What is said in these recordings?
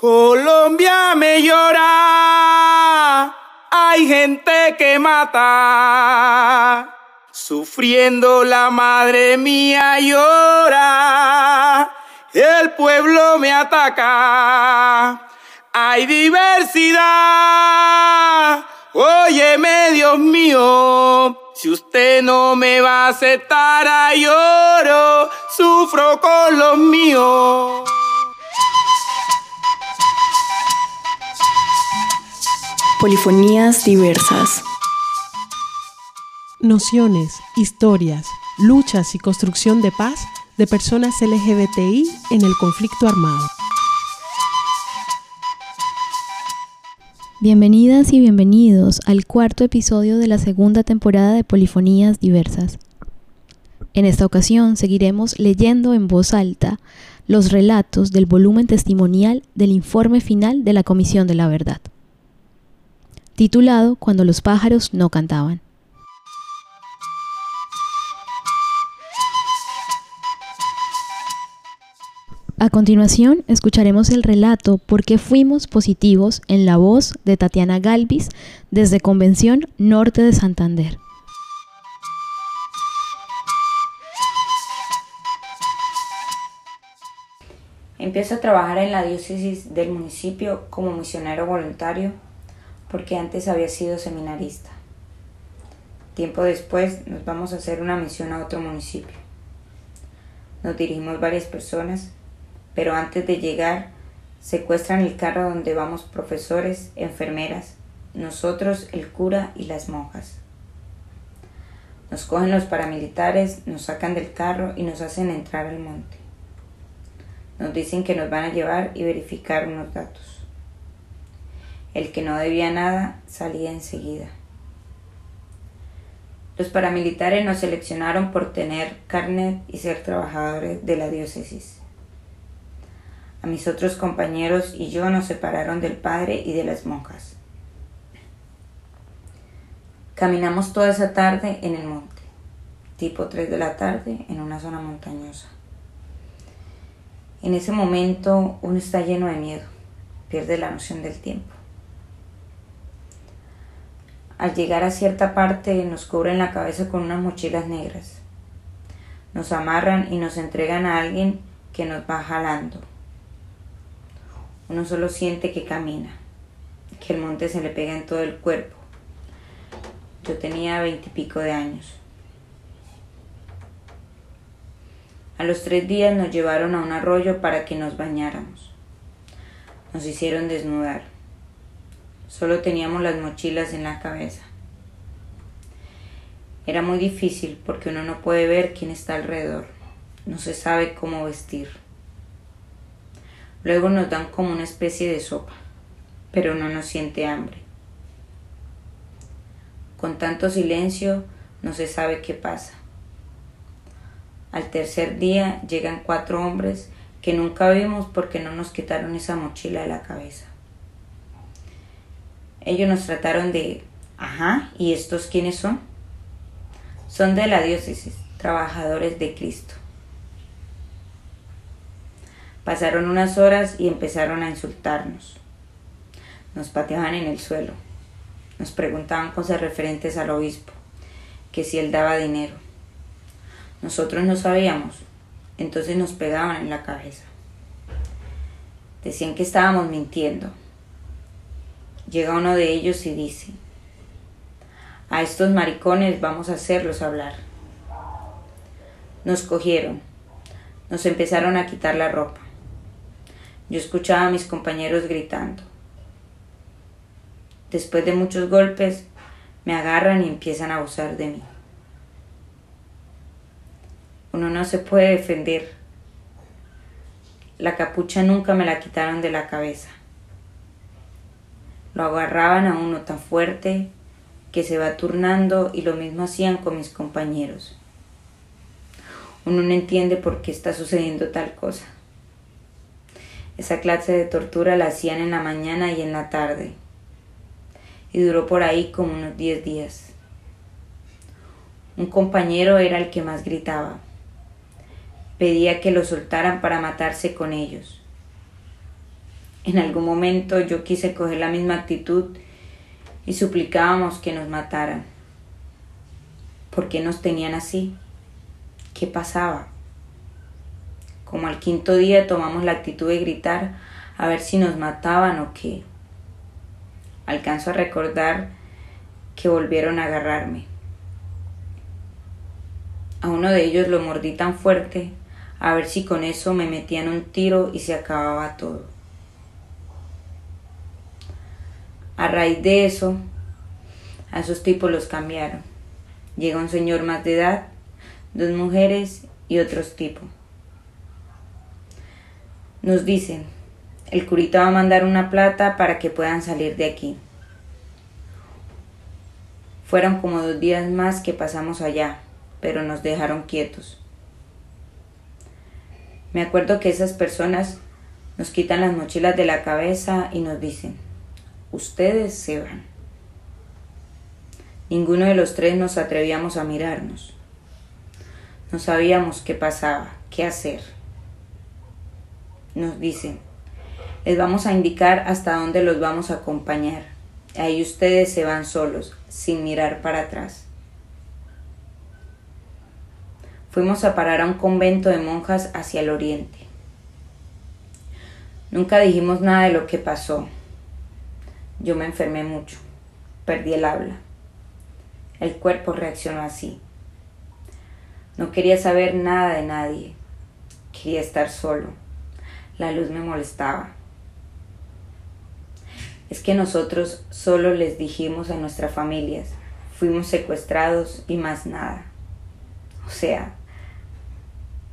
Colombia me llora, hay gente que mata, sufriendo la madre mía llora, el pueblo me ataca, hay diversidad, óyeme Dios mío, si usted no me va a aceptar lloro, sufro con los míos. Polifonías diversas. Nociones, historias, luchas y construcción de paz de personas LGBTI en el conflicto armado. Bienvenidas y bienvenidos al cuarto episodio de la segunda temporada de Polifonías Diversas. En esta ocasión seguiremos leyendo en voz alta los relatos del volumen testimonial del informe final de la Comisión de la Verdad titulado Cuando los pájaros no cantaban. A continuación, escucharemos el relato ¿Por qué fuimos positivos? en la voz de Tatiana Galvis desde Convención Norte de Santander. Empiezo a trabajar en la diócesis del municipio como misionero voluntario porque antes había sido seminarista. Tiempo después nos vamos a hacer una misión a otro municipio. Nos dirigimos varias personas, pero antes de llegar secuestran el carro donde vamos profesores, enfermeras, nosotros, el cura y las monjas. Nos cogen los paramilitares, nos sacan del carro y nos hacen entrar al monte. Nos dicen que nos van a llevar y verificar unos datos. El que no debía nada salía enseguida. Los paramilitares nos seleccionaron por tener carnet y ser trabajadores de la diócesis. A mis otros compañeros y yo nos separaron del padre y de las monjas. Caminamos toda esa tarde en el monte, tipo 3 de la tarde, en una zona montañosa. En ese momento uno está lleno de miedo, pierde la noción del tiempo. Al llegar a cierta parte nos cubren la cabeza con unas mochilas negras. Nos amarran y nos entregan a alguien que nos va jalando. Uno solo siente que camina, que el monte se le pega en todo el cuerpo. Yo tenía veintipico de años. A los tres días nos llevaron a un arroyo para que nos bañáramos. Nos hicieron desnudar. Solo teníamos las mochilas en la cabeza. Era muy difícil porque uno no puede ver quién está alrededor. No se sabe cómo vestir. Luego nos dan como una especie de sopa, pero uno no siente hambre. Con tanto silencio no se sabe qué pasa. Al tercer día llegan cuatro hombres que nunca vimos porque no nos quitaron esa mochila de la cabeza. Ellos nos trataron de, ajá, ¿y estos quiénes son? Son de la diócesis, trabajadores de Cristo. Pasaron unas horas y empezaron a insultarnos. Nos pateaban en el suelo. Nos preguntaban cosas referentes al obispo, que si él daba dinero. Nosotros no sabíamos, entonces nos pegaban en la cabeza. Decían que estábamos mintiendo, Llega uno de ellos y dice, a estos maricones vamos a hacerlos hablar. Nos cogieron, nos empezaron a quitar la ropa. Yo escuchaba a mis compañeros gritando. Después de muchos golpes, me agarran y empiezan a abusar de mí. Uno no se puede defender. La capucha nunca me la quitaron de la cabeza. Lo agarraban a uno tan fuerte que se va turnando y lo mismo hacían con mis compañeros. Uno no entiende por qué está sucediendo tal cosa. Esa clase de tortura la hacían en la mañana y en la tarde. Y duró por ahí como unos diez días. Un compañero era el que más gritaba. Pedía que lo soltaran para matarse con ellos. En algún momento yo quise coger la misma actitud y suplicábamos que nos mataran. ¿Por qué nos tenían así? ¿Qué pasaba? Como al quinto día tomamos la actitud de gritar a ver si nos mataban o qué. Alcanzo a recordar que volvieron a agarrarme. A uno de ellos lo mordí tan fuerte a ver si con eso me metían un tiro y se acababa todo. A raíz de eso, a esos tipos los cambiaron. Llega un señor más de edad, dos mujeres y otros tipos. Nos dicen, el curita va a mandar una plata para que puedan salir de aquí. Fueron como dos días más que pasamos allá, pero nos dejaron quietos. Me acuerdo que esas personas nos quitan las mochilas de la cabeza y nos dicen, ustedes se van. Ninguno de los tres nos atrevíamos a mirarnos. No sabíamos qué pasaba, qué hacer. Nos dicen, les vamos a indicar hasta dónde los vamos a acompañar. Ahí ustedes se van solos, sin mirar para atrás. Fuimos a parar a un convento de monjas hacia el oriente. Nunca dijimos nada de lo que pasó. Yo me enfermé mucho, perdí el habla. El cuerpo reaccionó así. No quería saber nada de nadie. Quería estar solo. La luz me molestaba. Es que nosotros solo les dijimos a nuestras familias, fuimos secuestrados y más nada. O sea,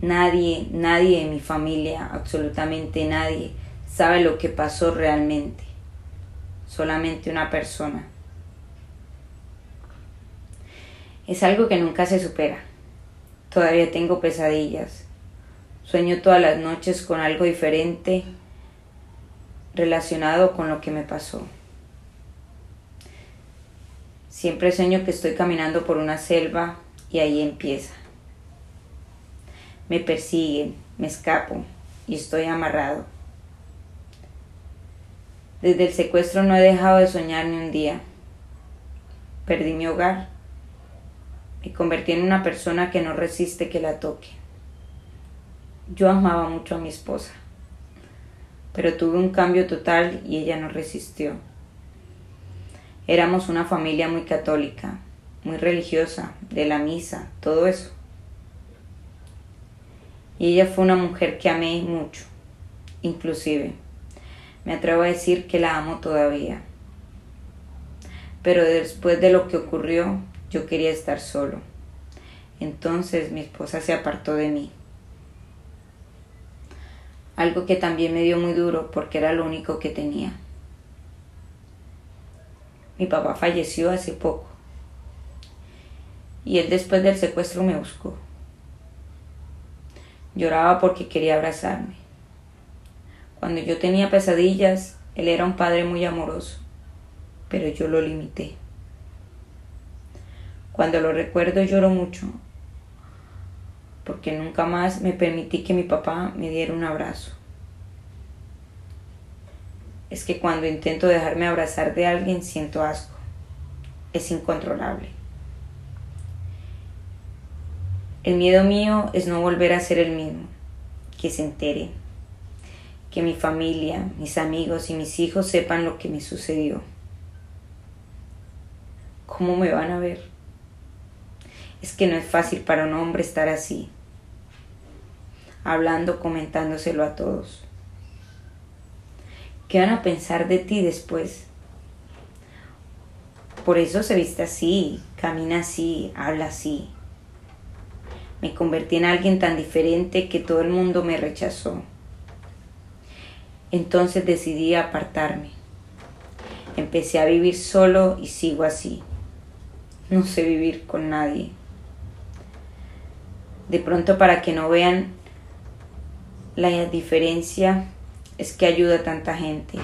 nadie, nadie en mi familia, absolutamente nadie, sabe lo que pasó realmente. Solamente una persona. Es algo que nunca se supera. Todavía tengo pesadillas. Sueño todas las noches con algo diferente relacionado con lo que me pasó. Siempre sueño que estoy caminando por una selva y ahí empieza. Me persiguen, me escapo y estoy amarrado. Desde el secuestro no he dejado de soñar ni un día. Perdí mi hogar. Me convertí en una persona que no resiste que la toque. Yo amaba mucho a mi esposa, pero tuve un cambio total y ella no resistió. Éramos una familia muy católica, muy religiosa, de la misa, todo eso. Y ella fue una mujer que amé mucho, inclusive. Me atrevo a decir que la amo todavía. Pero después de lo que ocurrió, yo quería estar solo. Entonces mi esposa se apartó de mí. Algo que también me dio muy duro porque era lo único que tenía. Mi papá falleció hace poco. Y él después del secuestro me buscó. Lloraba porque quería abrazarme. Cuando yo tenía pesadillas, él era un padre muy amoroso, pero yo lo limité. Cuando lo recuerdo lloro mucho, porque nunca más me permití que mi papá me diera un abrazo. Es que cuando intento dejarme abrazar de alguien siento asco. Es incontrolable. El miedo mío es no volver a ser el mismo, que se entere, que mi familia, mis amigos y mis hijos sepan lo que me sucedió. ¿Cómo me van a ver? Es que no es fácil para un hombre estar así, hablando, comentándoselo a todos. ¿Qué van a pensar de ti después? Por eso se viste así, camina así, habla así. Me convertí en alguien tan diferente que todo el mundo me rechazó. Entonces decidí apartarme. Empecé a vivir solo y sigo así. No sé vivir con nadie. De pronto para que no vean la diferencia es que ayuda a tanta gente.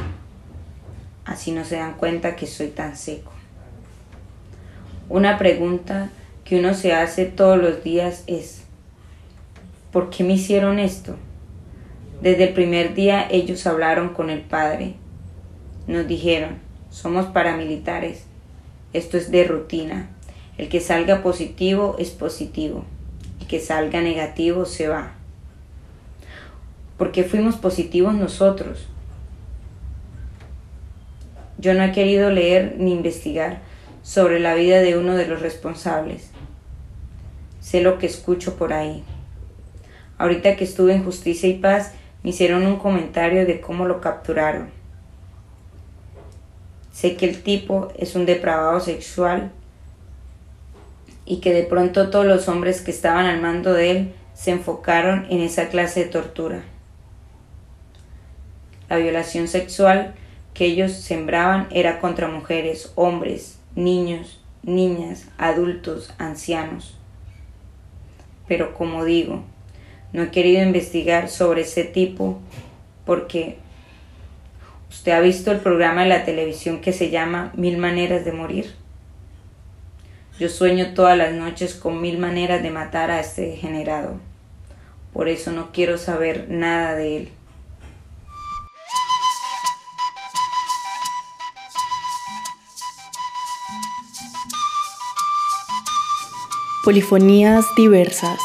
Así no se dan cuenta que soy tan seco. Una pregunta que uno se hace todos los días es, ¿por qué me hicieron esto? Desde el primer día ellos hablaron con el padre. Nos dijeron, somos paramilitares. Esto es de rutina. El que salga positivo es positivo. El que salga negativo se va. Porque fuimos positivos nosotros. Yo no he querido leer ni investigar sobre la vida de uno de los responsables. Sé lo que escucho por ahí. Ahorita que estuve en Justicia y Paz, me hicieron un comentario de cómo lo capturaron. Sé que el tipo es un depravado sexual y que de pronto todos los hombres que estaban al mando de él se enfocaron en esa clase de tortura. La violación sexual que ellos sembraban era contra mujeres, hombres, niños, niñas, adultos, ancianos. Pero como digo, no he querido investigar sobre ese tipo porque usted ha visto el programa de la televisión que se llama Mil Maneras de Morir. Yo sueño todas las noches con mil maneras de matar a este degenerado. Por eso no quiero saber nada de él. Polifonías Diversas,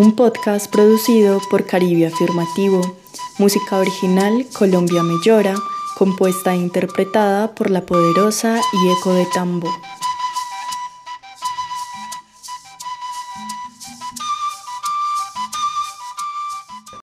un podcast producido por Caribe Afirmativo, música original Colombia Me Llora, compuesta e interpretada por La Poderosa y Eco de Tambo.